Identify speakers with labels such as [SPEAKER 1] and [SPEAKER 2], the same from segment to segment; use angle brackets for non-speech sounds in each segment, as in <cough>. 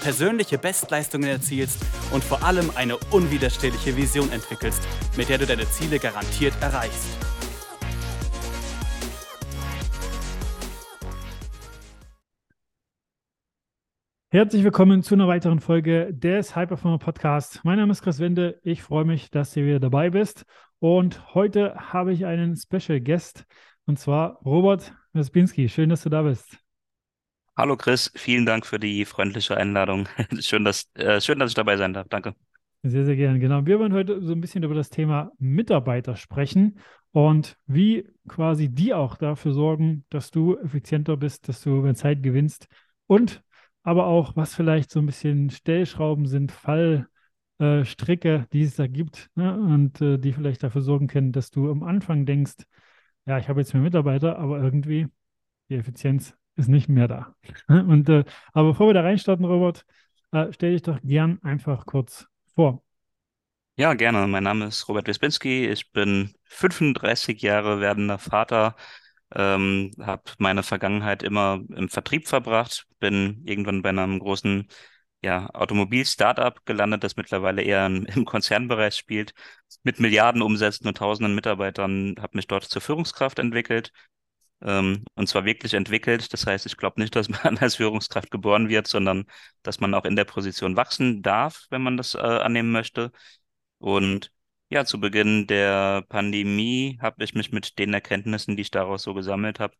[SPEAKER 1] persönliche Bestleistungen erzielst und vor allem eine unwiderstehliche Vision entwickelst, mit der du deine Ziele garantiert erreichst.
[SPEAKER 2] Herzlich willkommen zu einer weiteren Folge des High Performer Podcast. Mein Name ist Chris Wende. Ich freue mich, dass du wieder dabei bist. Und heute habe ich einen Special Guest und zwar Robert Wespinski. Schön, dass du da bist.
[SPEAKER 3] Hallo Chris, vielen Dank für die freundliche Einladung. <laughs> Schön, dass, äh, schön, dass ich dabei sein darf. Danke.
[SPEAKER 2] Sehr, sehr gerne. Genau. Wir wollen heute so ein bisschen über das Thema Mitarbeiter sprechen und wie quasi die auch dafür sorgen, dass du effizienter bist, dass du mehr Zeit gewinnst und aber auch, was vielleicht so ein bisschen Stellschrauben sind, Fallstricke, äh, die es da gibt ne? und äh, die vielleicht dafür sorgen können, dass du am Anfang denkst, ja, ich habe jetzt mehr Mitarbeiter, aber irgendwie die Effizienz ist nicht mehr da. <laughs> Und, äh, aber bevor wir da reinstarten, Robert, äh, stell dich doch gern einfach kurz vor.
[SPEAKER 3] Ja, gerne. Mein Name ist Robert Wispinski. Ich bin 35 Jahre werdender Vater, ähm, habe meine Vergangenheit immer im Vertrieb verbracht, bin irgendwann bei einem großen ja, Automobil-Startup gelandet, das mittlerweile eher im Konzernbereich spielt, mit Milliarden Umsätzen und tausenden Mitarbeitern, habe mich dort zur Führungskraft entwickelt, ähm, und zwar wirklich entwickelt. Das heißt, ich glaube nicht, dass man <laughs> als Führungskraft geboren wird, sondern dass man auch in der Position wachsen darf, wenn man das äh, annehmen möchte. Und ja, zu Beginn der Pandemie habe ich mich mit den Erkenntnissen, die ich daraus so gesammelt habe,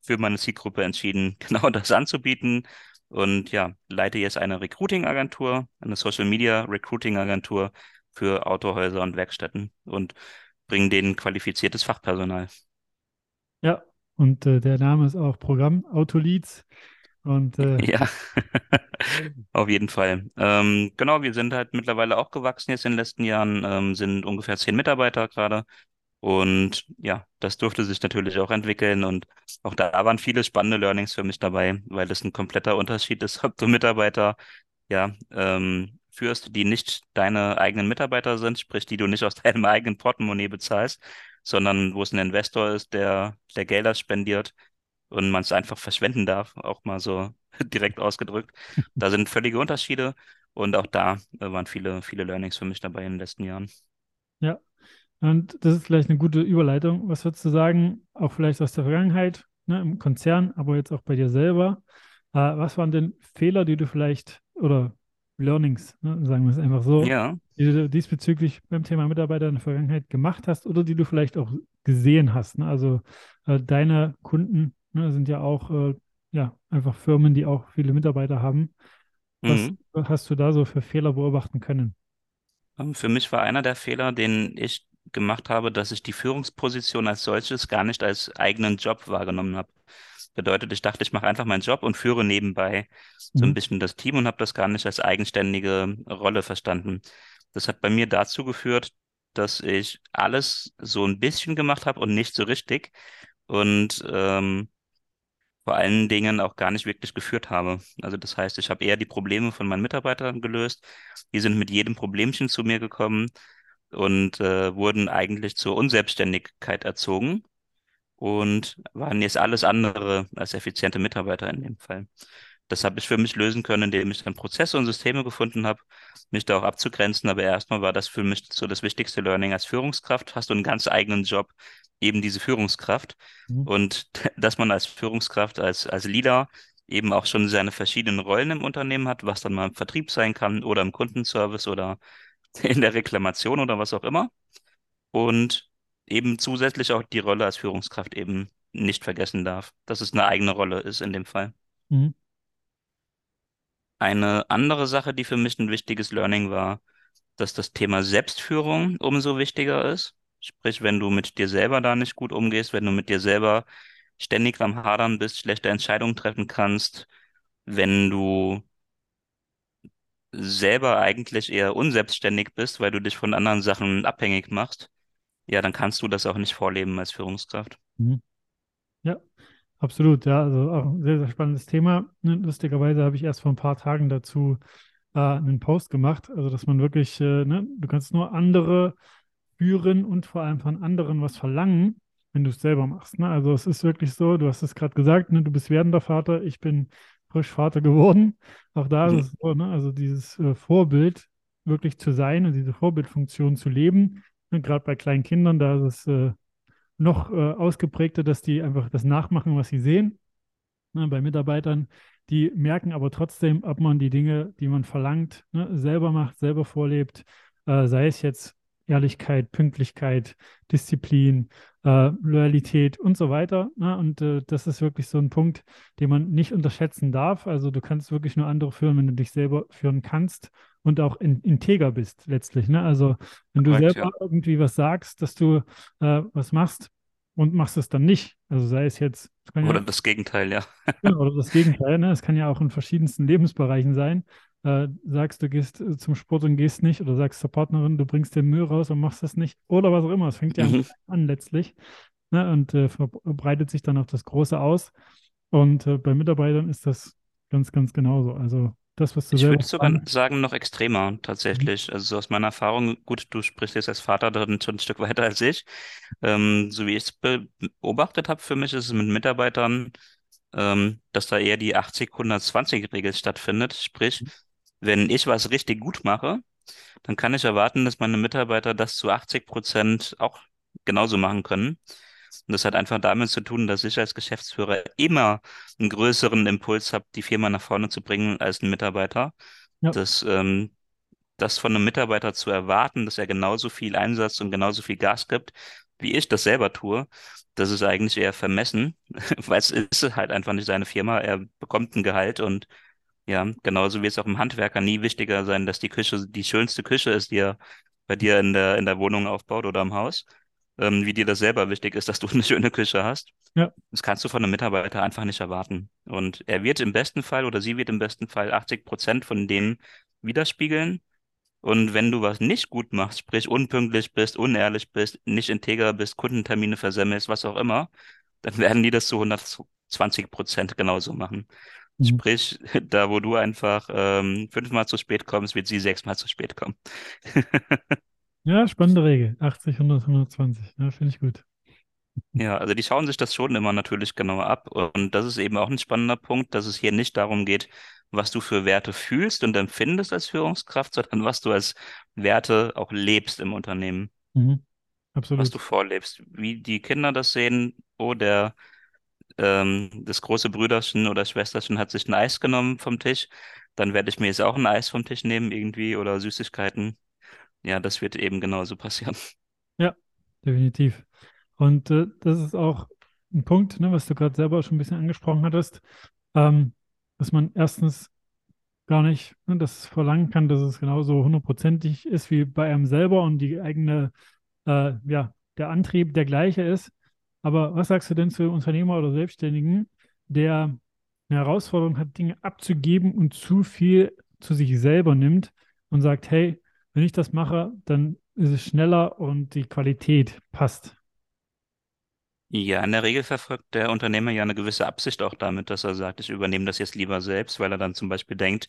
[SPEAKER 3] für meine Zielgruppe entschieden, <laughs> genau das anzubieten. Und ja, leite jetzt eine Recruiting-Agentur, eine Social-Media-Recruiting-Agentur für Autohäuser und Werkstätten und bringe denen qualifiziertes Fachpersonal.
[SPEAKER 2] Ja, und äh, der Name ist auch Programm Autoleads. Und, äh, <laughs>
[SPEAKER 3] ja, <laughs> auf jeden Fall. Ähm, genau, wir sind halt mittlerweile auch gewachsen jetzt in den letzten Jahren, ähm, sind ungefähr zehn Mitarbeiter gerade. Und ja, das durfte sich natürlich auch entwickeln. Und auch da waren viele spannende Learnings für mich dabei, weil das ein kompletter Unterschied ist, <laughs> ob du Mitarbeiter ja, ähm, führst, die nicht deine eigenen Mitarbeiter sind, sprich, die du nicht aus deinem eigenen Portemonnaie bezahlst, sondern wo es ein Investor ist, der, der Gelder spendiert und man es einfach verschwenden darf, auch mal so <laughs> direkt ausgedrückt. Da sind völlige Unterschiede und auch da äh, waren viele, viele Learnings für mich dabei in den letzten Jahren.
[SPEAKER 2] Ja, und das ist vielleicht eine gute Überleitung. Was würdest du sagen, auch vielleicht aus der Vergangenheit, ne, im Konzern, aber jetzt auch bei dir selber? Äh, was waren denn Fehler, die du vielleicht oder Learnings, ne, sagen wir es einfach so,
[SPEAKER 3] ja.
[SPEAKER 2] die du diesbezüglich beim Thema Mitarbeiter in der Vergangenheit gemacht hast oder die du vielleicht auch gesehen hast. Ne? Also äh, deine Kunden ne, sind ja auch äh, ja, einfach Firmen, die auch viele Mitarbeiter haben. Was, mhm. hast du da so für Fehler beobachten können?
[SPEAKER 3] Ähm, für mich war einer der Fehler, den ich gemacht habe, dass ich die Führungsposition als solches gar nicht als eigenen Job wahrgenommen habe. Bedeutet, ich dachte, ich mache einfach meinen Job und führe nebenbei so ein mhm. bisschen das Team und habe das gar nicht als eigenständige Rolle verstanden. Das hat bei mir dazu geführt, dass ich alles so ein bisschen gemacht habe und nicht so richtig und ähm, vor allen Dingen auch gar nicht wirklich geführt habe. Also das heißt, ich habe eher die Probleme von meinen Mitarbeitern gelöst. Die sind mit jedem Problemchen zu mir gekommen und äh, wurden eigentlich zur Unselbstständigkeit erzogen und waren jetzt alles andere als effiziente Mitarbeiter in dem Fall. Das habe ich für mich lösen können, indem ich dann Prozesse und Systeme gefunden habe, mich da auch abzugrenzen. Aber erstmal war das für mich so das wichtigste Learning als Führungskraft. Hast du einen ganz eigenen Job, eben diese Führungskraft. Mhm. Und <laughs> dass man als Führungskraft, als, als Leader eben auch schon seine verschiedenen Rollen im Unternehmen hat, was dann mal im Vertrieb sein kann oder im Kundenservice oder <laughs> in der Reklamation oder was auch immer. Und eben zusätzlich auch die Rolle als Führungskraft eben nicht vergessen darf, dass es eine eigene Rolle ist in dem Fall. Mhm. Eine andere Sache, die für mich ein wichtiges Learning war, dass das Thema Selbstführung umso wichtiger ist. Sprich, wenn du mit dir selber da nicht gut umgehst, wenn du mit dir selber ständig am Hadern bist, schlechte Entscheidungen treffen kannst, wenn du selber eigentlich eher unselbstständig bist, weil du dich von anderen Sachen abhängig machst, ja, dann kannst du das auch nicht vorleben als Führungskraft.
[SPEAKER 2] Mhm. Ja, absolut. Ja, also auch ein sehr, sehr spannendes Thema. Lustigerweise habe ich erst vor ein paar Tagen dazu äh, einen Post gemacht. Also, dass man wirklich, äh, ne, du kannst nur andere führen und vor allem von anderen was verlangen, wenn du es selber machst. Ne? Also, es ist wirklich so, du hast es gerade gesagt, ne, du bist werdender Vater, ich bin frisch Vater geworden. Auch da mhm. ist es so, ne? also dieses äh, Vorbild wirklich zu sein und diese Vorbildfunktion zu leben. Und gerade bei kleinen Kindern, da ist es äh, noch äh, ausgeprägter, dass die einfach das nachmachen, was sie sehen. Ne, bei Mitarbeitern, die merken aber trotzdem, ob man die Dinge, die man verlangt, ne, selber macht, selber vorlebt, äh, sei es jetzt Ehrlichkeit, Pünktlichkeit, Disziplin, äh, Loyalität und so weiter. Ne? Und äh, das ist wirklich so ein Punkt, den man nicht unterschätzen darf. Also du kannst wirklich nur andere führen, wenn du dich selber führen kannst und auch in, integer bist letztlich. Ne? Also wenn du Correct, selber ja. irgendwie was sagst, dass du äh, was machst und machst es dann nicht. Also sei es jetzt.
[SPEAKER 3] Oder
[SPEAKER 2] ja,
[SPEAKER 3] das Gegenteil, ja. <laughs>
[SPEAKER 2] oder das Gegenteil. Ne? Es kann ja auch in verschiedensten Lebensbereichen sein äh, sagst, du gehst äh, zum Sport und gehst nicht oder sagst zur Partnerin, du bringst den Müll raus und machst das nicht oder was auch immer. Es fängt ja mhm. an letztlich ne, und äh, verbreitet sich dann auf das Große aus. Und äh, bei Mitarbeitern ist das ganz, ganz genauso. Also das, was du
[SPEAKER 3] Ich würde sogar sagen, noch extremer tatsächlich. Mhm. Also aus meiner Erfahrung, gut, du sprichst jetzt als Vater dann schon ein Stück <laughs> weiter als ich. Ähm, so wie ich es beobachtet habe, für mich ist es mit Mitarbeitern, ähm, dass da eher die 80-120-Regel stattfindet. Sprich, wenn ich was richtig gut mache, dann kann ich erwarten, dass meine Mitarbeiter das zu 80 Prozent auch genauso machen können. Und das hat einfach damit zu tun, dass ich als Geschäftsführer immer einen größeren Impuls habe, die Firma nach vorne zu bringen als ein Mitarbeiter. Ja. Das, ähm, das von einem Mitarbeiter zu erwarten, dass er genauso viel Einsatz und genauso viel Gas gibt, wie ich das selber tue, das ist eigentlich eher vermessen, <laughs> weil es ist halt einfach nicht seine Firma. Er bekommt ein Gehalt und ja, genauso wird es auch im Handwerker nie wichtiger sein, dass die Küche die schönste Küche ist, die er bei dir in der, in der Wohnung aufbaut oder im Haus, ähm, wie dir das selber wichtig ist, dass du <laughs> eine schöne Küche hast. Ja. Das kannst du von einem Mitarbeiter einfach nicht erwarten. Und er wird im besten Fall oder sie wird im besten Fall 80 Prozent von denen widerspiegeln. Und wenn du was nicht gut machst, sprich unpünktlich bist, unehrlich bist, nicht integer bist, Kundentermine versemmelst, was auch immer, dann <laughs> werden die das zu 120 Prozent genauso machen. Mhm. Sprich, <laughs> da wo du einfach ähm, fünfmal zu spät kommst, wird sie sechsmal zu spät kommen.
[SPEAKER 2] Ja, spannende Regel. 80, 100, 120. Ja, finde ich gut.
[SPEAKER 3] Ja, also die schauen sich das schon immer natürlich genauer ab. Und das ist eben auch ein spannender Punkt, dass es hier nicht darum geht, was du für Werte fühlst und empfindest als Führungskraft, sondern was du als Werte auch lebst im Unternehmen. Mhm. Absolut. Was du vorlebst. Wie die Kinder das sehen, oh, der ähm, das große Brüderchen oder Schwesterchen hat sich ein Eis genommen vom Tisch, dann werde ich mir jetzt auch ein Eis vom Tisch nehmen irgendwie oder Süßigkeiten. Ja, das wird eben genauso passieren. <laughs>
[SPEAKER 2] Ja, definitiv. Und äh, das ist auch ein Punkt, ne, was du gerade selber schon ein bisschen angesprochen hattest, ähm, dass man erstens gar nicht ne, das verlangen kann, dass es genauso hundertprozentig ist wie bei einem selber und die eigene, äh, ja, der Antrieb der gleiche ist. Aber was sagst du denn zu Unternehmer oder Selbstständigen, der eine Herausforderung hat, Dinge abzugeben und zu viel zu sich selber nimmt und sagt, hey, wenn ich das mache, dann ist es schneller und die Qualität passt.
[SPEAKER 3] Ja, in der Regel verfolgt der Unternehmer ja eine gewisse Absicht auch damit, dass er sagt, ich übernehme das jetzt lieber selbst, weil er dann zum Beispiel denkt,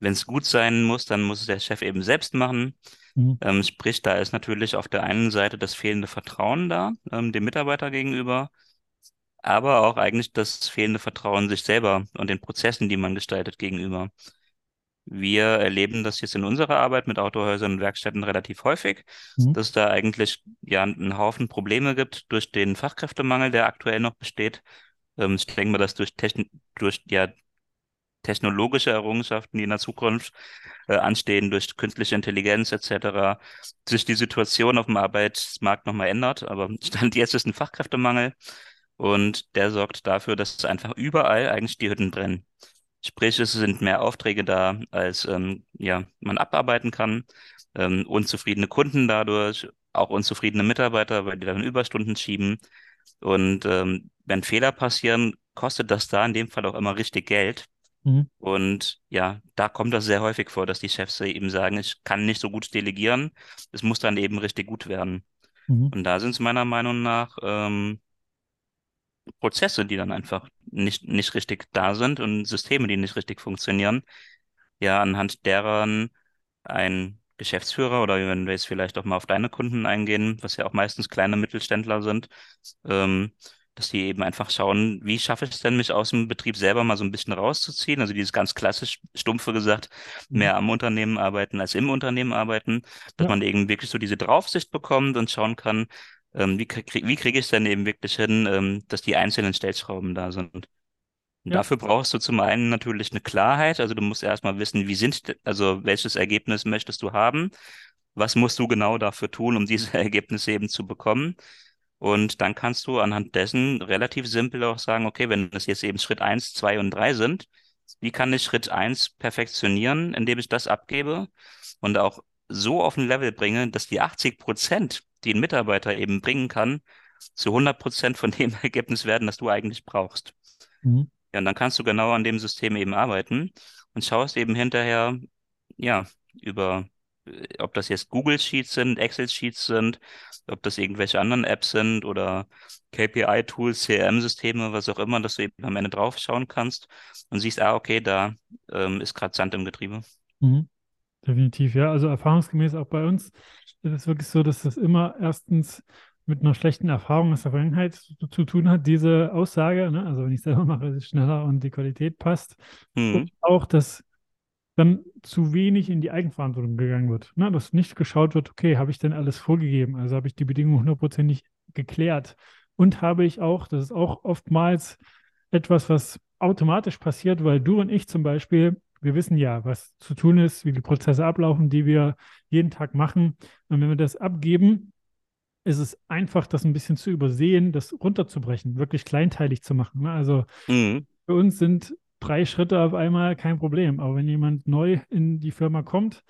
[SPEAKER 3] wenn es gut sein muss, dann muss es der Chef eben selbst machen. Mhm. Ähm, sprich, da ist natürlich auf der einen Seite das fehlende Vertrauen da, ähm, dem Mitarbeiter gegenüber, aber auch eigentlich das fehlende Vertrauen sich selber und den Prozessen, die man gestaltet, gegenüber. Wir erleben das jetzt in unserer Arbeit mit Autohäusern und Werkstätten relativ häufig, mhm. dass da eigentlich ja einen Haufen Probleme gibt durch den Fachkräftemangel, der aktuell noch besteht. Ähm, ich denke mal, dass durch, Techn durch ja, technologische Errungenschaften, die in der Zukunft äh, anstehen, durch künstliche Intelligenz etc., sich die Situation auf dem Arbeitsmarkt nochmal ändert. Aber Stand jetzt ist ein Fachkräftemangel und der sorgt dafür, dass einfach überall eigentlich die Hütten brennen. Sprich, es sind mehr Aufträge da, als ähm, ja, man abarbeiten kann. Ähm, unzufriedene Kunden dadurch, auch unzufriedene Mitarbeiter, weil die dann Überstunden schieben. Und ähm, wenn Fehler passieren, kostet das da in dem Fall auch immer richtig Geld. Mhm. Und ja, da kommt das sehr häufig vor, dass die Chefs eben sagen, ich kann nicht so gut delegieren. Es muss dann eben richtig gut werden. Mhm. Und da sind es meiner Meinung nach ähm, Prozesse, die dann einfach nicht, nicht richtig da sind und Systeme, die nicht richtig funktionieren. Ja, anhand deren ein Geschäftsführer oder wenn wir jetzt vielleicht auch mal auf deine Kunden eingehen, was ja auch meistens kleine Mittelständler sind, ähm, dass die eben einfach schauen, wie schaffe ich es denn, mich aus dem Betrieb selber mal so ein bisschen rauszuziehen? Also dieses ganz klassisch stumpfe gesagt, mhm. mehr am Unternehmen arbeiten als im Unternehmen arbeiten, dass ja. man eben wirklich so diese Draufsicht bekommt und schauen kann, ähm, wie, krieg, wie kriege ich es denn eben wirklich hin, ähm, dass die einzelnen Stellschrauben da sind. Ja. Dafür brauchst du zum einen natürlich eine Klarheit, also du musst erstmal wissen, wie sind, also welches Ergebnis möchtest du haben, was musst du genau dafür tun, um diese <laughs> Ergebnisse eben zu bekommen. Und dann kannst du anhand dessen relativ simpel auch sagen, okay, wenn das jetzt eben Schritt eins, zwei und drei sind, wie kann ich Schritt eins perfektionieren, indem ich das abgebe und auch so auf ein Level bringe, dass die 80 Prozent, die ein Mitarbeiter eben bringen kann, zu 100 Prozent von dem <laughs> Ergebnis werden, das du eigentlich brauchst. Mhm. Ja, und dann kannst du genau an dem System eben arbeiten und schaust eben hinterher, ja, über ob das jetzt Google Sheets sind, Excel Sheets sind, ob das irgendwelche anderen Apps sind oder KPI-Tools, CRM-Systeme, was auch immer, dass du eben am Ende drauf schauen kannst und siehst, ah, okay, da ähm, ist gerade Sand im Getriebe.
[SPEAKER 2] Mhm. Definitiv, ja. Also erfahrungsgemäß auch bei uns ist es wirklich so, dass das immer erstens mit einer schlechten Erfahrung aus der Vergangenheit zu, tun hat, diese Aussage. Ne? Also wenn ich selber mache, ist es schneller und die Qualität passt. Mhm. Und auch, dass dann zu wenig in die Eigenverantwortung gegangen wird. Ne? Dass nicht geschaut wird, okay, habe ich denn alles vorgegeben? Also habe ich die Bedingungen hundertprozentig geklärt? Und habe ich auch, das ist auch oftmals etwas, was automatisch passiert, weil du und ich zum Beispiel, wir wissen ja, was zu tun ist, wie die Prozesse ablaufen, die wir jeden Tag machen. Und wenn wir das abgeben, ist es einfach, das ein bisschen zu übersehen, das runterzubrechen, wirklich kleinteilig zu machen. Ne? Also mhm. für uns sind drei Schritte auf einmal kein Problem. Aber wenn jemand neu in die Firma kommt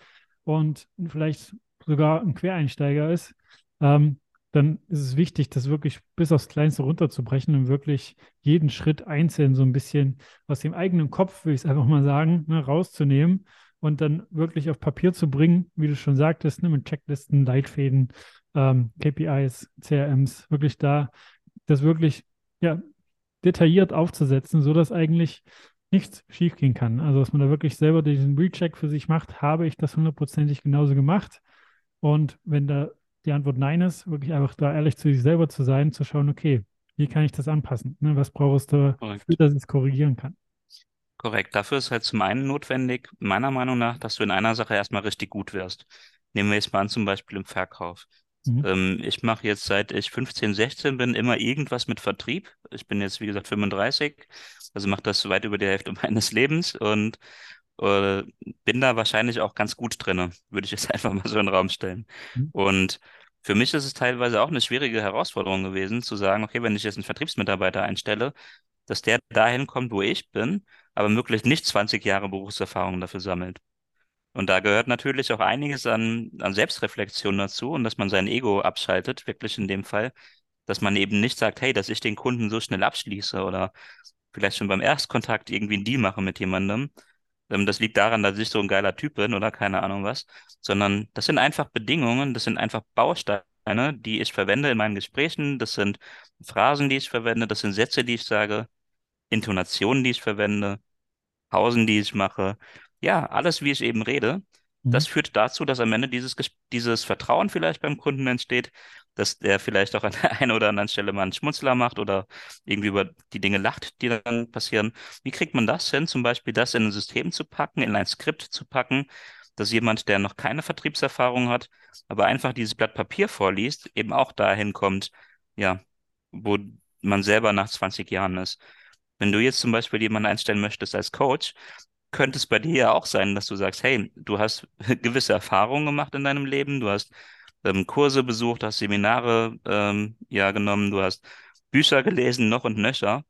[SPEAKER 2] und vielleicht sogar ein Quereinsteiger ist, ähm, dann ist es wichtig, das wirklich bis aufs Kleinste runterzubrechen und wirklich jeden Schritt einzeln so ein bisschen aus dem eigenen Kopf, will ich es einfach mal sagen, ne, rauszunehmen und dann wirklich auf Papier zu bringen, wie du schon sagtest, ne, mit Checklisten, Leitfäden, ähm, KPIs, CRMs, wirklich da das wirklich ja, detailliert aufzusetzen, sodass eigentlich nichts schiefgehen kann. Also, dass man da wirklich selber diesen Recheck für sich macht, habe ich das hundertprozentig genauso gemacht? Und wenn da die Antwort Nein ist, wirklich einfach da ehrlich zu sich selber zu sein, zu schauen, okay, wie kann ich das anpassen? Ne? Was brauchst du, Korrekt. dass ich es korrigieren kann?
[SPEAKER 3] Korrekt. Dafür ist halt zum einen notwendig, meiner Meinung nach, dass du in einer Sache erstmal richtig gut wirst. Nehmen wir jetzt mal an, zum Beispiel im Verkauf. Mhm. Ähm, ich mache jetzt seit ich 15, 16 bin immer irgendwas mit Vertrieb. Ich bin jetzt, wie gesagt, 35, also mache das weit über die Hälfte <laughs> meines Lebens und äh, bin da wahrscheinlich auch ganz gut drin, würde ich jetzt <laughs> einfach mal so in den Raum stellen. Mhm. Und für mich ist es teilweise auch eine schwierige Herausforderung gewesen, zu sagen, okay, wenn ich jetzt einen Vertriebsmitarbeiter einstelle, dass der dahin kommt, wo ich bin, aber möglichst nicht 20 Jahre Berufserfahrung dafür sammelt. Und da gehört natürlich auch einiges an, an Selbstreflexion dazu und dass man sein Ego abschaltet, wirklich in dem Fall, dass man eben nicht sagt, hey, dass ich den Kunden so schnell abschließe oder vielleicht schon beim Erstkontakt irgendwie einen Deal mache mit jemandem. Ähm, das liegt daran, dass ich so ein geiler Typ bin oder keine Ahnung was, sondern das sind einfach Bedingungen, das sind einfach Bausteine, die ich verwende in meinen Gesprächen, das sind Phrasen, die ich verwende, das sind Sätze, die ich sage, Intonationen, die ich verwende, Pausen, die ich mache ja, alles, wie ich eben rede, mhm. das führt dazu, dass am Ende dieses, dieses Vertrauen vielleicht beim Kunden entsteht, dass der vielleicht auch an der einen oder anderen Stelle mal einen Schmunzler macht oder irgendwie über die Dinge lacht, die dann passieren. Wie kriegt man das hin, zum Beispiel das in ein System zu packen, in ein Skript zu packen, dass jemand, der noch keine Vertriebserfahrung hat, aber einfach dieses Blatt Papier vorliest, eben auch dahin kommt, ja, wo man selber nach 20 Jahren ist. Wenn du jetzt zum Beispiel jemanden einstellen möchtest als Coach, könnte es bei dir ja auch sein, dass du sagst, hey, du hast <laughs> gewisse Erfahrungen gemacht in deinem Leben, du hast ähm, Kurse besucht, hast Seminare ähm, ja genommen, du hast Bücher gelesen, noch und nöcher.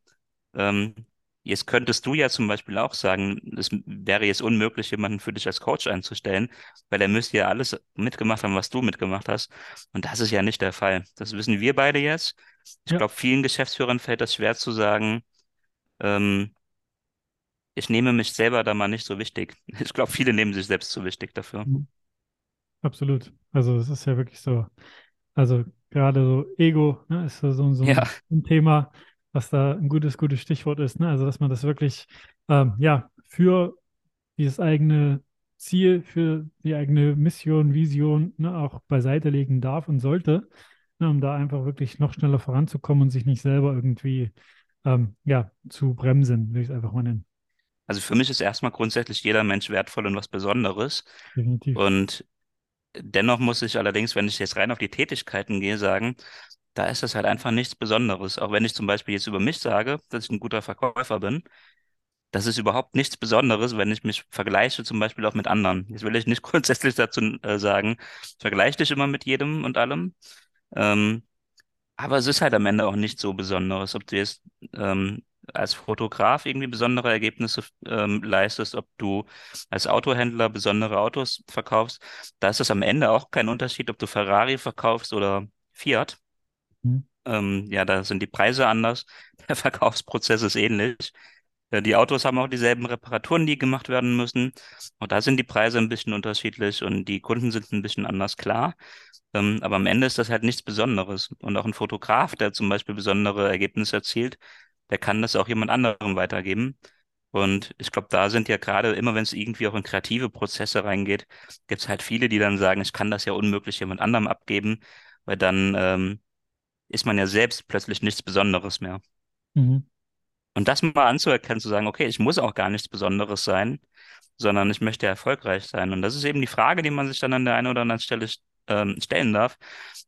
[SPEAKER 3] Ähm, jetzt könntest du ja zum Beispiel auch sagen, es wäre jetzt unmöglich, jemanden für dich als Coach einzustellen, weil er müsste ja alles mitgemacht haben, was du mitgemacht hast. Und das ist ja nicht der Fall. Das wissen wir beide jetzt. Ich ja. glaube, vielen Geschäftsführern fällt das schwer zu sagen, ähm, ich nehme mich selber da mal nicht so wichtig. <laughs> Ich glaube, viele nehmen sich selbst zu wichtig dafür.
[SPEAKER 2] Absolut. Also es ist ja wirklich so. Also gerade so Ego, ne, ist so, so,
[SPEAKER 3] Ja.
[SPEAKER 2] ein Thema, was da ein gutes, gutes Stichwort ist. Ne? Also, dass man das wirklich ähm, ja, für dieses eigene Ziel, für die eigene Mission, Vision ne, auch beiseite legen darf und sollte, ne, um da einfach wirklich noch schneller voranzukommen und sich nicht selber irgendwie ähm, ja, zu bremsen, will ich es einfach mal nennen.
[SPEAKER 3] Also für mich ist erstmal grundsätzlich jeder Mensch wertvoll und was Besonderes.
[SPEAKER 2] Definitiv.
[SPEAKER 3] Und dennoch muss ich allerdings, wenn ich jetzt rein auf die Tätigkeiten gehe, sagen, da ist das halt einfach nichts Besonderes. Auch wenn ich zum Beispiel jetzt über mich sage, dass ich ein guter Verkäufer bin, das ist überhaupt nichts Besonderes, wenn ich mich vergleiche, zum Beispiel auch mit anderen. Jetzt will ich nicht <laughs> grundsätzlich dazu äh, sagen, vergleiche dich immer mit jedem und allem. Ähm, aber es ist halt am Ende auch nicht so Besonderes, ob du jetzt ähm, als Fotograf irgendwie besondere Ergebnisse ähm, leistest, ob du als Autohändler besondere Autos verkaufst. Da ist es am Ende auch kein Unterschied, ob du Ferrari verkaufst oder Fiat.
[SPEAKER 2] Mhm.
[SPEAKER 3] Ähm, ja, da sind die Preise anders. <laughs> Der Verkaufsprozess ist ähnlich. Ja, Die Autos haben auch dieselben Reparaturen, die gemacht werden müssen. Auch da sind die Preise ein bisschen unterschiedlich und die Kunden sind ein bisschen anders, klar. Ähm, aber am Ende ist das halt nichts Besonderes. Und auch ein Fotograf, der zum Beispiel besondere Ergebnisse erzielt, der kann das auch jemand anderem weitergeben. Und ich glaube, da sind ja gerade immer, wenn es irgendwie auch in kreative Prozesse reingeht, gibt es halt viele, die dann sagen, ich kann das ja unmöglich jemand anderem abgeben, weil dann ähm, ist man ja selbst plötzlich nichts Besonderes mehr.
[SPEAKER 2] Mhm.
[SPEAKER 3] Und das mal anzuerkennen, zu sagen, okay, ich muss auch gar nichts Besonderes sein, sondern ich möchte erfolgreich sein. Und das ist eben die Frage, die man sich dann an der einen oder anderen Stelle ähm, stellen darf.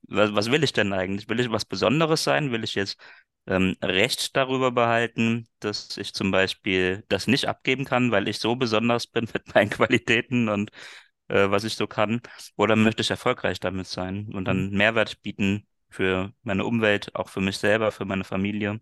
[SPEAKER 3] Was, was will ich denn eigentlich? Will ich was Besonderes sein? Will ich jetzt ähm, Recht darüber behalten, dass ich zum Beispiel das nicht abgeben kann, weil ich so besonders bin <laughs> mit meinen Qualitäten und äh, was ich so kann? Oder möchte ich erfolgreich damit sein und dann Mehrwert bieten für meine Umwelt, auch für mich selber, für meine Familie?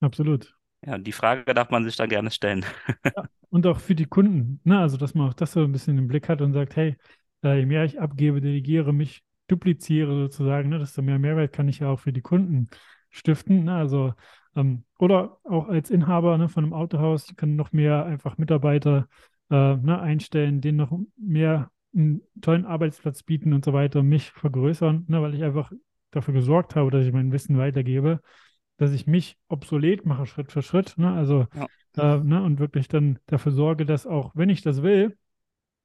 [SPEAKER 2] Absolut.
[SPEAKER 3] Ja, die Frage darf man sich dann gerne stellen. <laughs>
[SPEAKER 2] Und auch für die Kunden, ne? Also, dass man auch das so ein bisschen im Blick hat und sagt, hey, je mehr ich abgebe, delegiere, mich dupliziere sozusagen, ne? Desto mehr Mehrwert kann ich ja auch für die Kunden stiften. Ne? Also, ähm, oder auch als Inhaber ne, von einem Autohaus kann noch mehr einfach Mitarbeiter äh, ne, einstellen, denen noch mehr einen tollen Arbeitsplatz bieten und so weiter, mich vergrößern, ne, weil ich einfach dafür gesorgt habe, dass ich mein Wissen weitergebe, dass ich mich obsolet mache Schritt für Schritt. Ne? Also
[SPEAKER 3] Ja.
[SPEAKER 2] äh, ne, und wirklich dann dafür sorge, dass auch, wenn ich das will,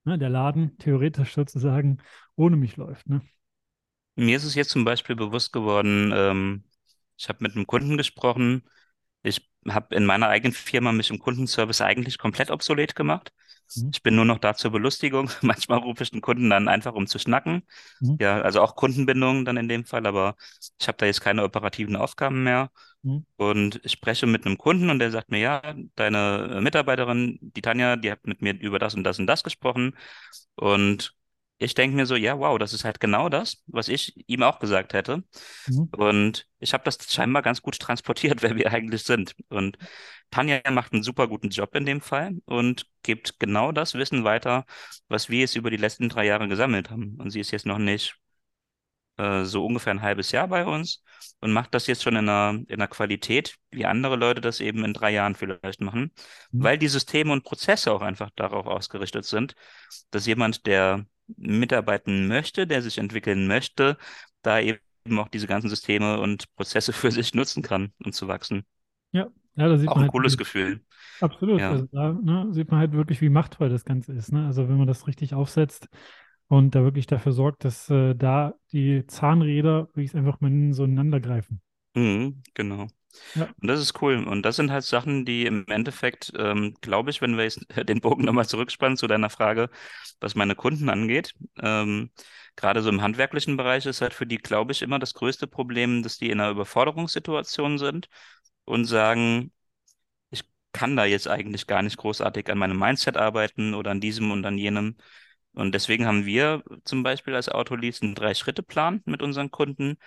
[SPEAKER 2] ne, der Laden theoretisch sozusagen ohne mich läuft. Ne?
[SPEAKER 3] Mir ist es jetzt zum Beispiel bewusst geworden, ähm, ich habe mit einem Kunden gesprochen. Habe in meiner eigenen Firma mich im Kundenservice eigentlich komplett obsolet gemacht.
[SPEAKER 2] Mhm.
[SPEAKER 3] Ich bin nur noch da zur Belustigung. <laughs> Manchmal rufe ich den Kunden dann einfach, um zu schnacken.
[SPEAKER 2] Mhm.
[SPEAKER 3] Ja, also auch Kundenbindung dann in dem Fall, aber ich habe da jetzt keine operativen Aufgaben mehr.
[SPEAKER 2] Mhm.
[SPEAKER 3] Und ich spreche mit einem Kunden und der sagt mir, ja, deine Mitarbeiterin, die Tanja, die hat mit mir über das und das und das gesprochen. Und ich denke mir so, ja, wow, das ist halt genau das, was ich ihm auch gesagt hätte.
[SPEAKER 2] Mhm.
[SPEAKER 3] Und ich habe das scheinbar ganz gut transportiert, <laughs> wer wir eigentlich sind. Und Tanja macht einen super guten Job in dem Fall und gibt genau das Wissen weiter, was wir jetzt über die letzten drei Jahre gesammelt haben. Und sie ist jetzt noch nicht äh, so ungefähr ein halbes Jahr bei uns und macht das jetzt schon in einer, in einer Qualität, wie andere Leute das eben in drei Jahren vielleicht machen,
[SPEAKER 2] Mhm.
[SPEAKER 3] weil die Systeme und Prozesse auch einfach darauf ausgerichtet sind, dass jemand, der mitarbeiten möchte, der sich entwickeln möchte, da eben auch diese ganzen Systeme und Prozesse für sich nutzen kann, um zu wachsen.
[SPEAKER 2] Ja, ja, da sieht
[SPEAKER 3] Auch
[SPEAKER 2] man
[SPEAKER 3] ein
[SPEAKER 2] halt
[SPEAKER 3] cooles Gefühl.
[SPEAKER 2] Absolut.
[SPEAKER 3] Ja.
[SPEAKER 2] Also da ne, sieht man halt wirklich, wie machtvoll das Ganze ist. Ne? Also wenn man das richtig aufsetzt und da wirklich dafür sorgt, dass äh, da die Zahnräder, wie ich es einfach mal nennen, so ineinander greifen.
[SPEAKER 3] Mhm, genau. Und das ist cool. Und das sind halt Sachen, die im Endeffekt, ähm, glaube ich, wenn wir jetzt <laughs> den Bogen nochmal zurückspannen zu deiner Frage, was meine Kunden angeht, ähm, gerade so im handwerklichen Bereich ist halt für die, glaube ich, immer das größte Problem, dass die in einer Überforderungssituation sind und sagen, ich kann da jetzt eigentlich gar nicht großartig an meinem Mindset arbeiten oder an diesem und an jenem. Und deswegen haben wir zum Beispiel als Autolease einen Drei-Schritte-Plan mit unseren Kunden.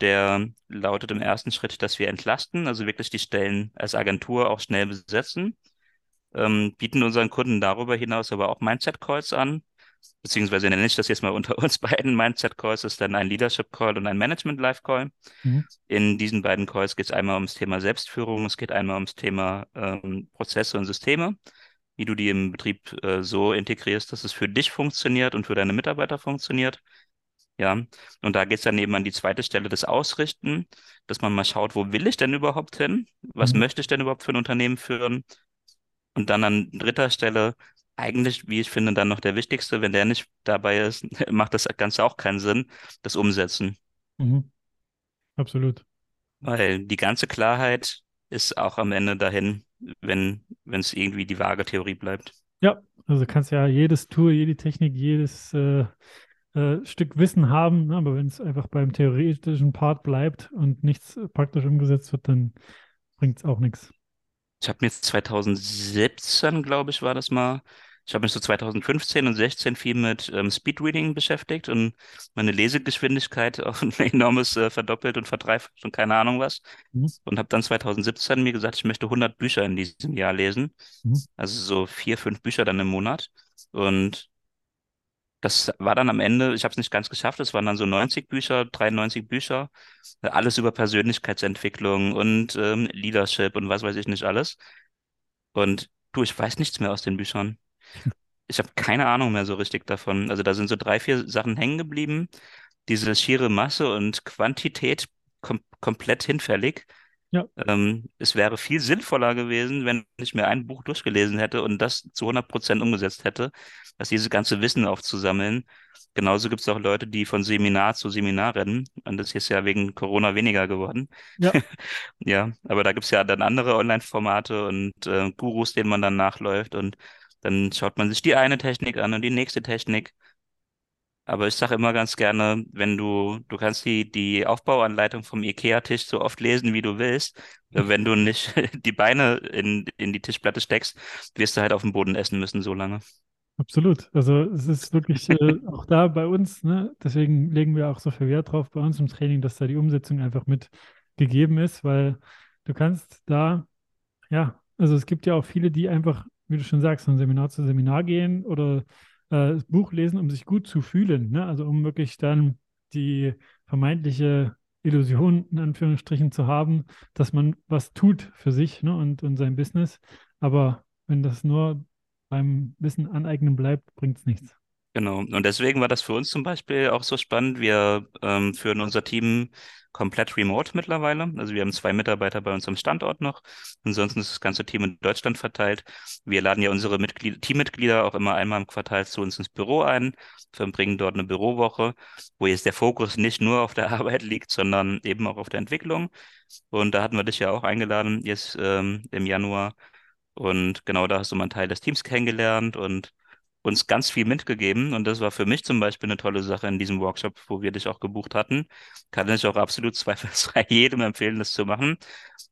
[SPEAKER 3] Der lautet im ersten Schritt, dass wir entlasten, also wirklich die Stellen als Agentur auch schnell besetzen, ähm, bieten unseren Kunden darüber hinaus aber auch Mindset-Calls an, beziehungsweise nenne ich das jetzt mal unter <laughs> uns beiden Mindset-Calls, ist dann ein Leadership-Call und ein Management-Life-Call.
[SPEAKER 2] Mhm.
[SPEAKER 3] In diesen beiden Calls geht es einmal ums Thema Selbstführung, es geht einmal ums Thema ähm, Prozesse und Systeme, wie du die im Betrieb äh, so integrierst, dass es für dich funktioniert und für deine Mitarbeiter funktioniert. Ja, und da geht es dann eben an die zweite Stelle des Ausrichten, dass man mal schaut, wo will ich denn überhaupt hin? Was
[SPEAKER 2] Mhm.
[SPEAKER 3] möchte ich denn überhaupt für ein Unternehmen führen? Und dann an dritter Stelle, eigentlich, wie ich finde, dann noch der wichtigste, wenn der nicht dabei ist, <laughs> macht das Ganze auch keinen Sinn, das Umsetzen.
[SPEAKER 2] Mhm. Absolut.
[SPEAKER 3] Weil die ganze Klarheit ist auch am Ende dahin, wenn wenn es irgendwie die vage Theorie bleibt.
[SPEAKER 2] Ja, also du kannst ja jedes Tool, jede Technik, jedes äh, äh, Stück Wissen haben, ne? aber wenn es einfach beim theoretischen Part bleibt und nichts praktisch umgesetzt wird, dann bringt es auch nichts.
[SPEAKER 3] Ich habe mir jetzt 2017, glaube ich, war das mal. Ich habe mich so 2015 und 16 viel mit ähm, Speedreading beschäftigt und meine Lesegeschwindigkeit <laughs> auf ein enormes äh, verdoppelt und verdreifacht und keine Ahnung was.
[SPEAKER 2] Mhm.
[SPEAKER 3] Und habe dann 2017 mir gesagt, ich möchte 100 Bücher in diesem Jahr lesen.
[SPEAKER 2] Mhm.
[SPEAKER 3] Also so vier, fünf Bücher dann im Monat. Und das war dann am Ende, ich habe es nicht ganz geschafft, es waren dann so 90 Bücher, 93 Bücher, äh, alles über Persönlichkeitsentwicklung und ähm, Leadership und was weiß ich nicht alles. Und du, ich weiß nichts mehr aus den Büchern. Ich habe keine Ahnung mehr so richtig davon. Also da sind so drei, vier Sachen hängen geblieben. Diese schiere Masse und Quantität kom komplett hinfällig.
[SPEAKER 2] Ja.
[SPEAKER 3] Ähm, es wäre viel sinnvoller gewesen, wenn ich mir ein Buch durchgelesen hätte und das zu 100 Prozent umgesetzt hätte, dass dieses ganze Wissen aufzusammeln. Genauso gibt es auch Leute, die von Seminar zu Seminar rennen. Und das ist ja wegen Corona weniger geworden.
[SPEAKER 2] Ja. <laughs>
[SPEAKER 3] Ja, aber da gibt es ja dann andere Online-Formate und äh, Gurus, denen man dann nachläuft. Und dann schaut man sich die eine Technik an und die nächste Technik. Aber ich sage immer ganz gerne, wenn du, du kannst die, die Aufbauanleitung vom IKEA-Tisch so oft lesen, wie du willst. Wenn du nicht <laughs> die Beine in, in die Tischplatte steckst, wirst du halt auf dem Boden essen müssen so lange.
[SPEAKER 2] Absolut. Also es ist wirklich äh, <laughs> auch da bei uns, ne? Deswegen legen wir auch so viel Wert drauf bei uns im Training, dass da die Umsetzung einfach mit gegeben ist, weil du kannst da, ja, also es gibt ja auch viele, die einfach, wie du schon sagst, von Seminar zu Seminar gehen oder äh, das Buch lesen, um sich gut zu fühlen, ne? Also um wirklich dann die vermeintliche Illusion in Anführungsstrichen zu haben, dass man was tut für sich, ne? Und, und sein Business. Aber wenn das nur beim Wissen aneignen bleibt, bringt es nichts.
[SPEAKER 3] Genau. Und deswegen war das für uns zum Beispiel auch so spannend. Wir ähm, führen unser Team komplett remote mittlerweile. Also wir haben zwei Mitarbeiter bei uns am Standort noch. Ansonsten ist das ganze Team in Deutschland verteilt. Wir laden ja unsere Mitglied Teammitglieder auch immer einmal im Quartal zu uns ins Büro ein, verbringen dort eine Bürowoche, wo jetzt der Fokus nicht nur auf der <laughs> Arbeit liegt, sondern eben auch auf der Entwicklung. Und da hatten wir dich ja auch eingeladen, jetzt ähm, im Januar. Und genau da hast du mal einen Teil des Teams kennengelernt und uns ganz viel mitgegeben. Und das war für mich zum Beispiel eine tolle Sache in diesem Workshop, wo wir dich auch gebucht hatten. Kann ich auch absolut <laughs> zweifelsfrei jedem empfehlen, das zu machen,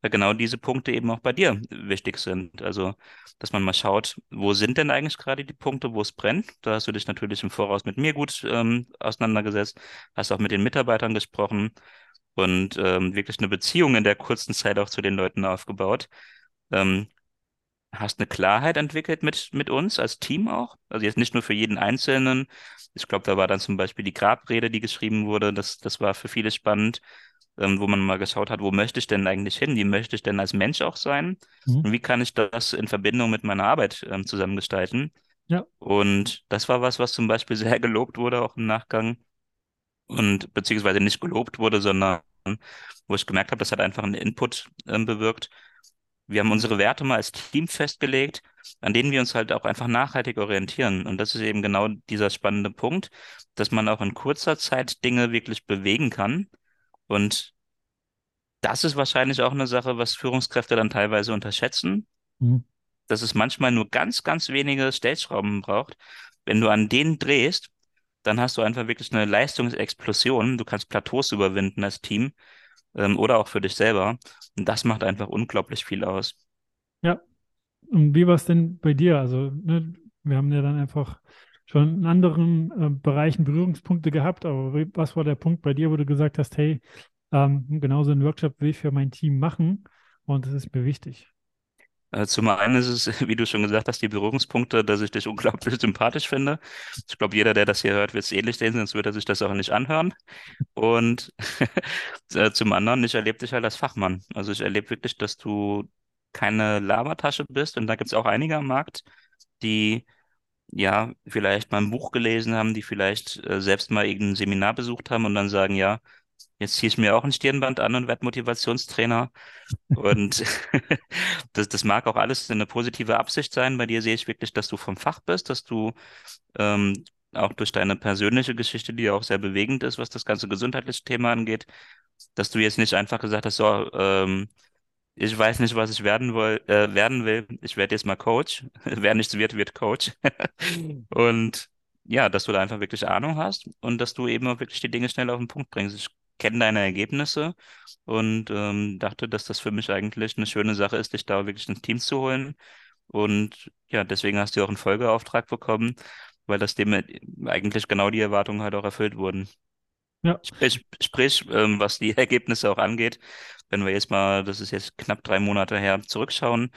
[SPEAKER 3] weil genau diese Punkte eben auch bei dir wichtig sind. Also, dass man mal schaut, wo sind denn eigentlich gerade die Punkte, wo es brennt. Da hast du dich natürlich im Voraus mit mir gut ähm, auseinandergesetzt, hast auch mit den Mitarbeitern gesprochen und ähm, wirklich eine Beziehung in der kurzen Zeit auch zu den Leuten aufgebaut. Ähm, hast eine Klarheit entwickelt mit, mit uns als Team auch. Also jetzt nicht nur für jeden Einzelnen. Ich glaube, da war dann zum Beispiel die Grabrede, die geschrieben wurde. Das, das war für viele spannend, ähm, wo man mal geschaut hat, wo möchte ich denn eigentlich hin? Wie möchte ich denn als Mensch auch sein?
[SPEAKER 2] Mhm.
[SPEAKER 3] Und wie kann ich das in Verbindung mit meiner Arbeit ähm, zusammengestalten?
[SPEAKER 2] Ja.
[SPEAKER 3] Und das war was, was zum Beispiel <laughs> sehr gelobt wurde, auch im Nachgang. Und beziehungsweise nicht gelobt wurde, sondern wo ich gemerkt habe, das hat einfach einen Input ähm, bewirkt. Wir haben unsere Werte mal als Team festgelegt, an denen wir uns halt auch einfach nachhaltig orientieren. Und das ist eben genau dieser spannende Punkt, dass man auch in kurzer Zeit Dinge wirklich bewegen kann. Und das ist wahrscheinlich auch eine Sache, was Führungskräfte dann teilweise unterschätzen,
[SPEAKER 2] Mhm.
[SPEAKER 3] dass es manchmal nur ganz, ganz wenige Stellschrauben braucht. Wenn du an denen drehst, dann hast du einfach wirklich eine Leistungsexplosion. Du kannst Plateaus überwinden als Team ähm, oder auch für dich selber. Und das macht einfach unglaublich viel aus.
[SPEAKER 2] Ja. Und wie war es denn bei dir? Also, ne, wir haben ja dann einfach schon in anderen äh, Bereichen Berührungspunkte gehabt, aber wie, was war der Punkt bei dir, wo du gesagt hast, hey, ähm, genau so einen Workshop will ich für mein Team machen und das ist mir wichtig.
[SPEAKER 3] Äh, Zum einen ist es, <laughs> wie du schon gesagt hast, die Berührungspunkte, dass ich dich unglaublich <laughs> sympathisch finde. Ich glaube, jeder, der das hier hört, wird es ähnlich sehen, sonst würde er sich das auch nicht anhören. Und <laughs> äh, zum anderen, ich erlebe dich halt als Fachmann. Also ich erlebe wirklich, dass du keine Labertasche bist. Und da gibt es auch einige am Markt, die ja, vielleicht mal ein Buch gelesen haben, die vielleicht äh, selbst mal irgendein Seminar besucht haben und dann sagen, ja, jetzt ziehe ich mir auch ein Stirnband an und werde Motivationstrainer. Und <laughs> das, das mag auch alles eine positive Absicht sein. Bei dir sehe ich wirklich, dass du vom Fach bist, dass du ähm, auch durch deine persönliche Geschichte, die ja auch sehr bewegend ist, was das ganze gesundheitliche Thema angeht, dass du jetzt nicht einfach gesagt hast, so, ähm, ich weiß nicht, was ich werden will, äh, werden will. Ich werde jetzt mal Coach. <laughs> Wer nichts wird, wird Coach. <laughs> Und ja, dass du da einfach wirklich Ahnung hast und dass du eben auch wirklich die Dinge schnell auf den Punkt bringst. Ich kenne deine Ergebnisse und ähm, dachte, dass das für mich eigentlich eine schöne Sache ist, dich da wirklich ins Team zu holen. Und ja, deswegen hast du auch einen Folgeauftrag bekommen, weil das dem eigentlich genau die Erwartungen halt auch erfüllt wurden.
[SPEAKER 2] Ja.
[SPEAKER 3] Sprich, sprich ähm, was die <laughs> Ergebnisse auch angeht, wenn wir jetzt mal, das ist jetzt knapp drei Monate her, zurückschauen,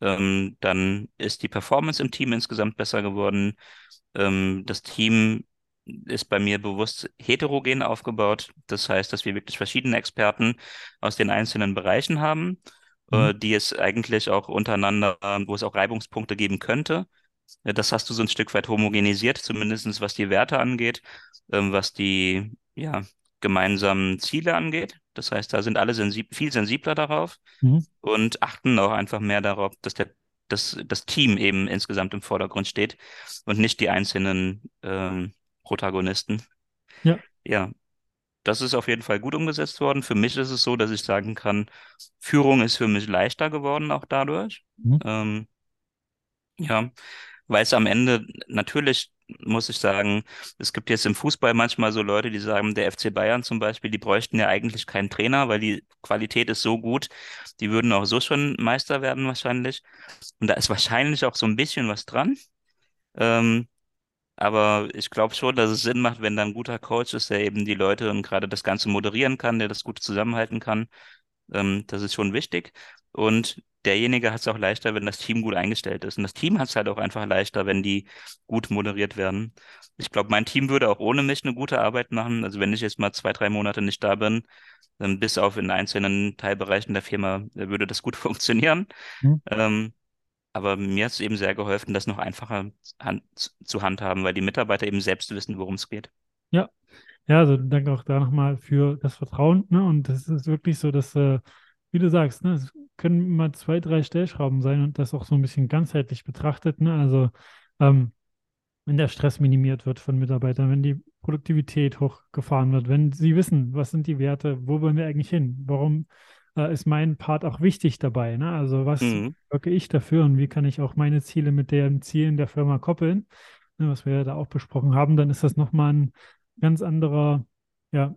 [SPEAKER 3] ähm, dann ist die Performance im Team insgesamt besser geworden. Ähm, das Team ist bei mir bewusst heterogen aufgebaut. Das heißt, dass wir wirklich verschiedene Experten aus den einzelnen Bereichen haben, äh,
[SPEAKER 2] Mhm.
[SPEAKER 3] die es eigentlich auch untereinander, wo es auch Reibungspunkte geben könnte. Das hast du so ein Stück weit homogenisiert, zumindest was die Werte angeht, ähm, was die ja, gemeinsamen Ziele angeht. Das heißt, da sind alle sensib viel sensibler darauf
[SPEAKER 2] Mhm.
[SPEAKER 3] und achten auch einfach mehr darauf, dass der, dass das Team eben insgesamt im Vordergrund steht und nicht die einzelnen ähm, Protagonisten.
[SPEAKER 2] Ja.
[SPEAKER 3] Ja, das ist auf jeden Fall gut umgesetzt worden. Für mich ist es so, dass ich sagen kann, Führung ist für mich leichter geworden, auch dadurch.
[SPEAKER 2] Mhm.
[SPEAKER 3] Ähm, ja, weil es am Ende natürlich, muss ich sagen, es gibt jetzt im Fußball manchmal so Leute, die sagen, der FC Bayern zum Beispiel, die bräuchten ja eigentlich keinen Trainer, weil die Qualität ist so gut, die würden auch so schon Meister werden wahrscheinlich. Und da ist wahrscheinlich auch so ein bisschen was dran. Ähm, aber ich glaube schon, dass es Sinn macht, wenn da ein guter Coach ist, der eben die Leute und gerade das Ganze moderieren kann, der das gut zusammenhalten kann. Ähm, das ist schon wichtig. Und derjenige hat es auch leichter, wenn das Team gut eingestellt ist. Und das Team hat es halt auch einfach leichter, wenn die gut moderiert werden. Ich glaube, mein Team würde auch ohne mich eine gute Arbeit machen. Also wenn ich jetzt mal zwei, drei Monate nicht da bin, dann bis auf in einzelnen Teilbereichen der Firma äh, würde das gut <laughs> funktionieren.
[SPEAKER 2] Mhm.
[SPEAKER 3] Ähm, aber mir hat es eben sehr geholfen, das noch einfacher hand zu handhaben, weil die Mitarbeiter eben selbst wissen, worum es geht.
[SPEAKER 2] Ja. Ja, also danke auch da nochmal für das Vertrauen. Ne? Und das ist wirklich so, dass, äh, wie du sagst, ne, es können mal zwei, drei Stellschrauben sein und das auch so ein bisschen ganzheitlich betrachtet. Ne? Also ähm, wenn der Stress minimiert wird von Mitarbeitern, wenn die Produktivität hochgefahren wird, wenn sie wissen, was sind die Werte, wo wollen wir eigentlich hin, warum äh, ist mein Part auch wichtig dabei, ne? Also was
[SPEAKER 3] Mhm.
[SPEAKER 2] wirke ich dafür und wie kann ich auch meine Ziele mit den Zielen der Firma koppeln, ne, was wir ja da auch besprochen haben, dann ist das nochmal ein ganz anderer, ja,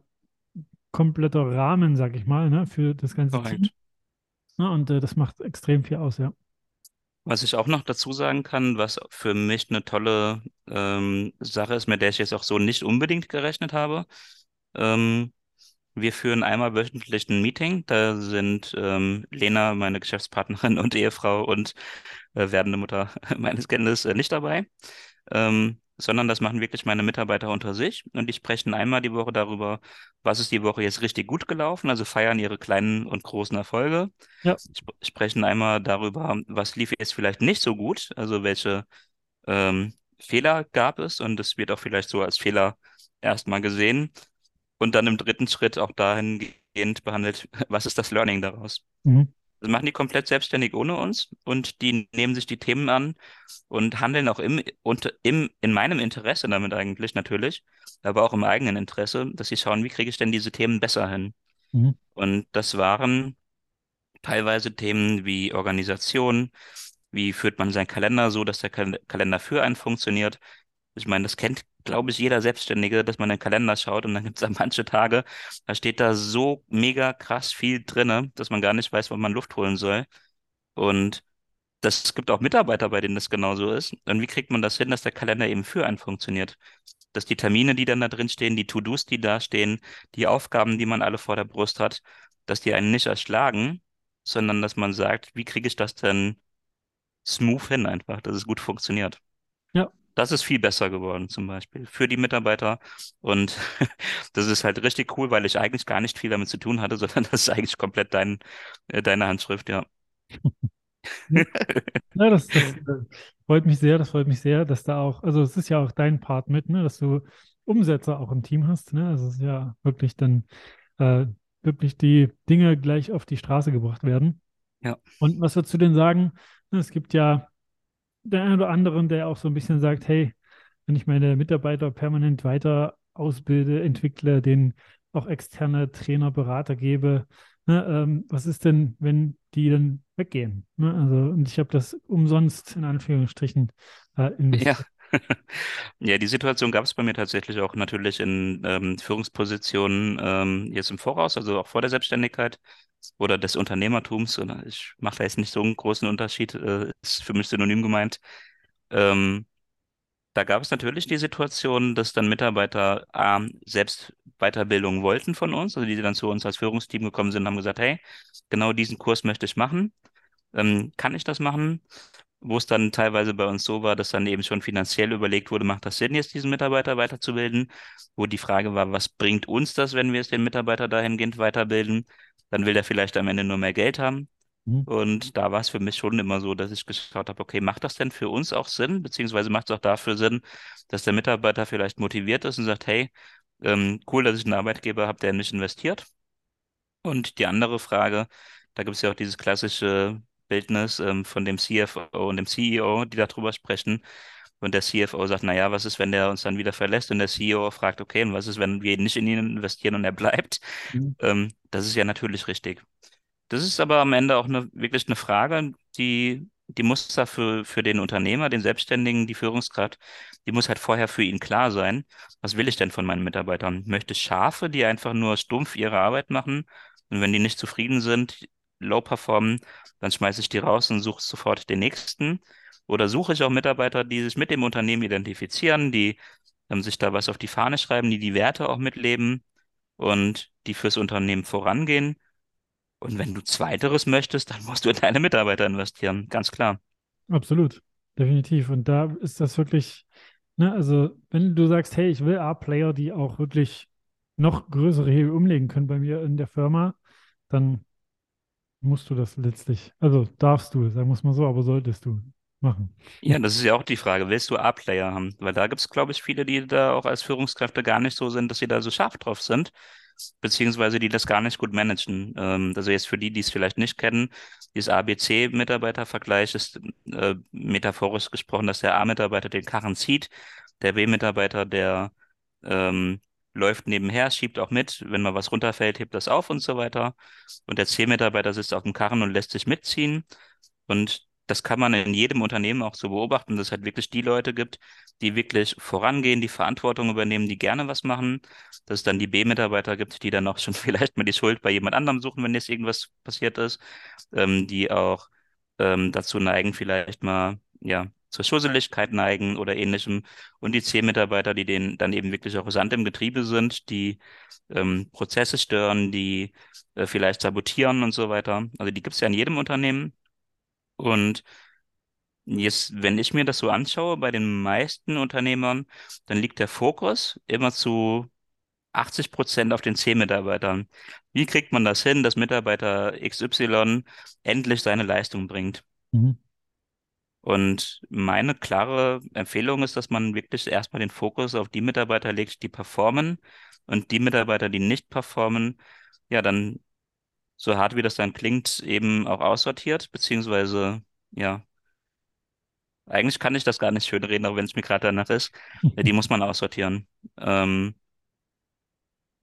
[SPEAKER 2] kompletter Rahmen, sag ich mal, ne, für das ganze Team.
[SPEAKER 3] Korrekt.
[SPEAKER 2] Ne? Und äh, das macht extrem viel aus, ja.
[SPEAKER 3] Was ich auch noch dazu sagen kann, was für mich eine tolle ähm, Sache ist, mit der ich jetzt auch so nicht unbedingt gerechnet habe. Ähm, wir führen einmal wöchentlich ein Meeting. Da sind ähm, Lena, meine Geschäftspartnerin <laughs> und Ehefrau und äh, werdende Mutter <laughs> meines Kindes äh, nicht dabei. Ähm, sondern das machen wirklich meine Mitarbeiter unter sich und die sprechen einmal die Woche darüber, was ist die Woche jetzt richtig gut gelaufen, also feiern ihre kleinen und großen Erfolge
[SPEAKER 2] Ja.
[SPEAKER 3] sp sprechen einmal darüber, was lief jetzt vielleicht nicht so gut, also welche ähm, Fehler gab es und es wird auch vielleicht so als Fehler erstmal gesehen und dann im dritten Schritt auch dahingehend behandelt, <laughs> was ist das Learning daraus.
[SPEAKER 2] Mhm.
[SPEAKER 3] Das machen die komplett selbstständig ohne uns und die nehmen sich die Themen an und handeln auch im, und im, in meinem Interesse damit eigentlich natürlich, aber auch im eigenen Interesse, dass sie schauen, wie kriege ich denn diese Themen besser hin.
[SPEAKER 2] Mhm.
[SPEAKER 3] Und das waren teilweise Themen wie Organisation, wie führt man seinen Kalender so, dass der Kal Kalender für einen funktioniert. Ich meine, das kennt, glaube ich, jeder Selbstständige, dass man in den Kalender schaut und dann gibt es dann manche Tage, da steht da so mega krass viel drinne, dass man gar nicht weiß, wann man Luft holen soll. Und das gibt auch Mitarbeiter, bei denen das genauso ist. Und wie kriegt man das hin, dass der Kalender eben für einen funktioniert? Dass die Termine, die dann da drin stehen, die To-Dos, die da stehen, die Aufgaben, die man alle vor der Brust hat, dass die einen nicht erschlagen, sondern dass man sagt, wie kriege ich das denn smooth hin einfach, dass es gut funktioniert. Das ist viel besser geworden, zum Beispiel, für die Mitarbeiter. Und <laughs> das ist halt richtig cool, weil ich eigentlich gar nicht viel damit zu tun hatte, <laughs> sondern das ist eigentlich komplett dein, äh, deine Handschrift, ja.
[SPEAKER 2] Ja, das, das freut mich sehr, das freut mich sehr, dass da auch, also es ist ja auch dein Part mit, ne, dass du Umsetzer auch im Team hast, ne? Also es ist ja wirklich dann äh, wirklich die Dinge gleich auf die Straße gebracht werden.
[SPEAKER 3] Ja.
[SPEAKER 2] Und was würdest du denn sagen? Es gibt ja den einen oder anderen, der auch so ein bisschen sagt, hey, wenn ich meine Mitarbeiter permanent weiter ausbilde, entwickle, denen auch externe Trainer, Berater gebe, ne, ähm, was ist denn, wenn die dann weggehen? Ne? Also, und ich habe das umsonst in Anführungsstrichen äh,
[SPEAKER 3] Ja.
[SPEAKER 2] investiert. <laughs>
[SPEAKER 3] Ja, die Situation gab es bei mir tatsächlich auch natürlich in ähm, Führungspositionen ähm, jetzt im Voraus, also auch vor der Selbstständigkeit oder des Unternehmertums. Oder ich mache da jetzt nicht so einen großen Unterschied, äh, ist für mich synonym gemeint. Ähm, da gab es natürlich die Situation, dass dann Mitarbeiter A, selbst Weiterbildung wollten von uns, also die dann zu uns als Führungsteam gekommen sind haben gesagt, hey, genau diesen Kurs möchte ich machen. Ähm, kann ich das machen? wo es dann teilweise bei uns so war, dass dann eben schon finanziell überlegt wurde, macht das Sinn, jetzt diesen Mitarbeiter weiterzubilden? Wo die Frage war, was bringt uns das, wenn wir jetzt den Mitarbeiter dahingehend weiterbilden? Dann will der vielleicht am Ende nur mehr Geld haben.
[SPEAKER 2] Mhm.
[SPEAKER 3] Und da war es für mich schon immer so, dass ich geschaut habe, okay, macht das denn für uns auch Sinn? Beziehungsweise macht es auch dafür Sinn, dass der Mitarbeiter vielleicht motiviert ist und sagt, hey, ähm, cool, dass ich einen Arbeitgeber habe, der in mich investiert. Und die andere Frage, da gibt es ja auch dieses klassische Bildnis ähm, von dem CFO und dem CEO, die darüber sprechen. Und der CFO sagt, naja, was ist, wenn der uns dann wieder verlässt? Und der CEO fragt, okay, und was ist, wenn wir nicht in ihn investieren und er bleibt?
[SPEAKER 2] Mhm.
[SPEAKER 3] Ähm, das ist ja natürlich richtig. Das ist aber am Ende auch eine, wirklich eine Frage, die, die muss da für, für den Unternehmer, den Selbstständigen, die Führungskraft, die muss halt vorher für ihn klar sein. Was will ich denn von meinen Mitarbeitern? Möchte ich Schafe, die einfach nur stumpf ihre Arbeit machen? Und wenn die nicht zufrieden sind, low performen, dann schmeiße ich die raus und suche sofort den nächsten. Oder suche ich auch Mitarbeiter, die sich mit dem Unternehmen identifizieren, die ähm, sich da was auf die Fahne schreiben, die die Werte auch mitleben und die fürs Unternehmen vorangehen. Und wenn du Zweiteres möchtest, dann musst du in deine Mitarbeiter investieren, ganz klar.
[SPEAKER 2] Absolut, definitiv. Und da ist das wirklich, ne, also wenn du sagst, hey, ich will A-Player, die auch wirklich noch größere Hebel umlegen können bei mir in der Firma, dann musst du das letztlich, also darfst du, sagen wir es mal so, aber solltest du machen.
[SPEAKER 3] Ja, das ist ja auch die Frage, willst du A-Player haben? Weil da gibt es, glaube ich, viele, die da auch als Führungskräfte gar nicht so sind, dass sie da so scharf drauf sind, beziehungsweise die das gar nicht gut managen. Ähm, also jetzt für die, die es vielleicht nicht kennen, dieses ABC-Mitarbeitervergleich ist äh, metaphorisch gesprochen, dass der A-Mitarbeiter den Karren zieht, der B-Mitarbeiter, der ähm, läuft nebenher, schiebt auch mit, wenn mal was runterfällt, hebt das auf und so weiter. Und der C-Mitarbeiter sitzt auf dem Karren und lässt sich mitziehen. Und das kann man in jedem Unternehmen auch so beobachten, dass es halt wirklich die Leute gibt, die wirklich vorangehen, die Verantwortung übernehmen, die gerne was machen. Dass es dann die B-Mitarbeiter gibt, die dann auch schon <laughs> vielleicht mal die Schuld bei jemand anderem suchen, wenn jetzt irgendwas passiert ist, ähm, die auch ähm, dazu neigen, vielleicht mal, ja, zur Schusseligkeit neigen oder ähnlichem. Und die C-Mitarbeiter, die denen dann eben wirklich auch Sand im Getriebe sind, die ähm, Prozesse stören, die äh, vielleicht sabotieren und so weiter. Also die gibt es ja in jedem Unternehmen. Und jetzt, wenn ich mir das so anschaue, bei den meisten Unternehmern, dann liegt der Fokus immer zu 80 Prozent auf den C-Mitarbeitern. Wie kriegt man das hin, dass Mitarbeiter XY endlich seine Leistung bringt?
[SPEAKER 2] Mhm.
[SPEAKER 3] Und meine klare Empfehlung ist, dass man wirklich erstmal den Fokus auf die Mitarbeiter legt, die performen und die Mitarbeiter, die nicht performen, ja, dann so hart wie das dann klingt, eben auch aussortiert, beziehungsweise, ja, eigentlich kann ich das gar nicht schön reden, aber wenn es mir gerade danach ist, die muss man aussortieren. Ähm,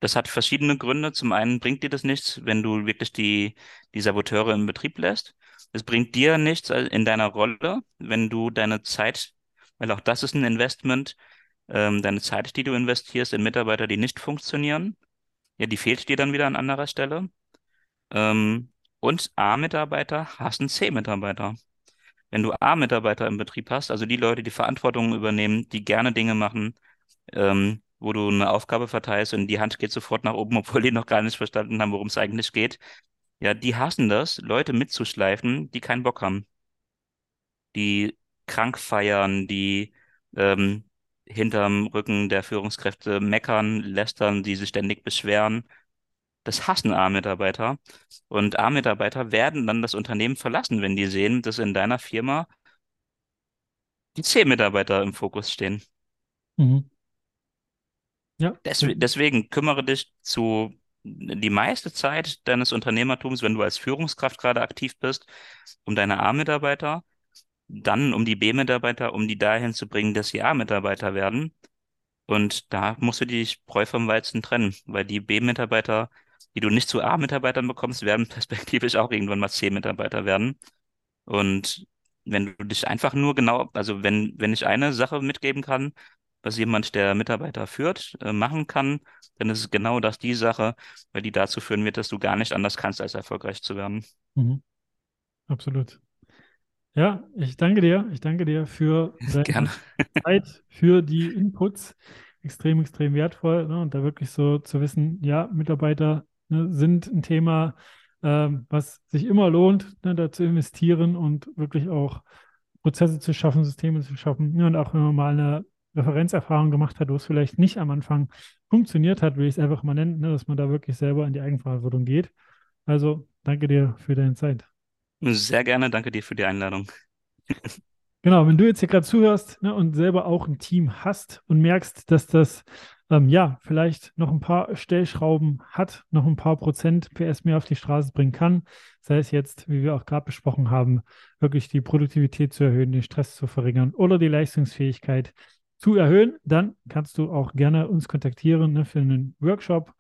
[SPEAKER 3] das hat verschiedene Gründe. Zum einen bringt dir das nichts, wenn du wirklich die, die Saboteure im Betrieb lässt. Es bringt dir nichts in deiner Rolle, wenn du deine Zeit, weil auch das ist ein Investment, ähm, deine Zeit, die du investierst in Mitarbeiter, die nicht funktionieren, ja, die fehlt dir dann wieder an anderer Stelle. Ähm, und A-Mitarbeiter hassen C-Mitarbeiter. Wenn du A-Mitarbeiter im Betrieb hast, also die Leute, die Verantwortung übernehmen, die gerne Dinge machen, ähm, wo du eine Aufgabe verteilst und die Hand geht sofort nach oben, <laughs> obwohl die noch gar nicht verstanden haben, worum es eigentlich geht. Ja, die hassen das, Leute mitzuschleifen, die keinen Bock haben. Die krank feiern, die ähm, hinterm Rücken der Führungskräfte meckern, lästern, die sich ständig beschweren. Das hassen A-Mitarbeiter. Und A-Mitarbeiter werden dann das Unternehmen verlassen, wenn die sehen, dass in deiner Firma die C-Mitarbeiter im Fokus stehen.
[SPEAKER 2] Mhm. Ja.
[SPEAKER 3] Deswegen, deswegen kümmere dich zu die meiste Zeit deines Unternehmertums, wenn du als Führungskraft gerade aktiv bist, um deine A-Mitarbeiter, dann um die B-Mitarbeiter, um die dahin zu bringen, dass sie A-Mitarbeiter werden. Und da musst du die Spreu vom Weizen trennen, weil die B-Mitarbeiter, die du nicht zu A-Mitarbeitern bekommst, werden <laughs> perspektivisch auch irgendwann mal C-Mitarbeiter werden. Und wenn du dich einfach nur genau, also wenn, wenn ich eine Sache mitgeben kann, was jemand, der Mitarbeiter führt, äh, machen kann, dann ist es genau das die Sache, weil die dazu führen wird, dass du gar nicht anders kannst, als erfolgreich zu werden.
[SPEAKER 2] Mhm. Absolut. Ja, ich danke dir. Ich danke dir für <laughs> deine
[SPEAKER 3] Gerne.
[SPEAKER 2] Zeit, für die Inputs. Extrem, extrem wertvoll. Ne? Und da wirklich so zu wissen, ja, Mitarbeiter ne, sind ein Thema, ähm, was sich immer lohnt, ne, da zu investieren und wirklich auch Prozesse zu schaffen, Systeme zu schaffen. Ja, und auch wenn man mal eine Referenzerfahrung gemacht hat, wo es vielleicht nicht am Anfang funktioniert hat, will ich es einfach mal nennen, ne, dass man da wirklich selber in die Eigenverantwortung geht. Also danke dir für deine Zeit.
[SPEAKER 3] Sehr gerne, danke dir für die Einladung.
[SPEAKER 2] Genau, wenn du jetzt hier gerade zuhörst ne, und selber auch ein Team hast und merkst, dass das ähm, ja vielleicht noch ein paar Stellschrauben hat, noch ein paar Prozent PS mehr auf die Straße bringen kann, sei es jetzt, wie wir auch gerade besprochen haben, wirklich die Produktivität zu erhöhen, den Stress zu verringern oder die Leistungsfähigkeit zu erhöhen, dann kannst du auch gerne uns kontaktieren ne, für einen Workshop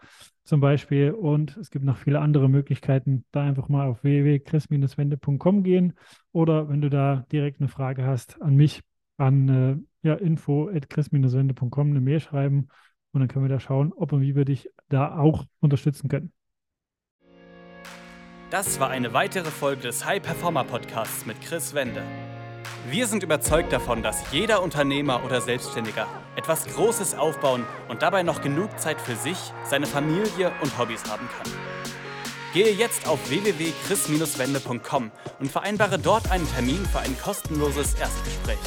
[SPEAKER 2] zum Beispiel. Und es gibt noch viele andere Möglichkeiten. Da einfach mal auf www.chris-wende.com gehen oder wenn du da direkt eine Frage hast an mich, an äh, ja, info.chris-wende.com eine Mail schreiben und dann können wir da schauen, ob und wie wir dich da auch unterstützen können.
[SPEAKER 1] Das war eine weitere Folge des High Performer Podcasts mit Chris Wende. Wir sind überzeugt davon, dass jeder Unternehmer oder Selbstständiger etwas Großes aufbauen und dabei noch genug Zeit für sich, seine Familie und Hobbys haben kann. Gehe jetzt auf www.chris-wende.com und vereinbare dort einen Termin für ein kostenloses Erstgespräch.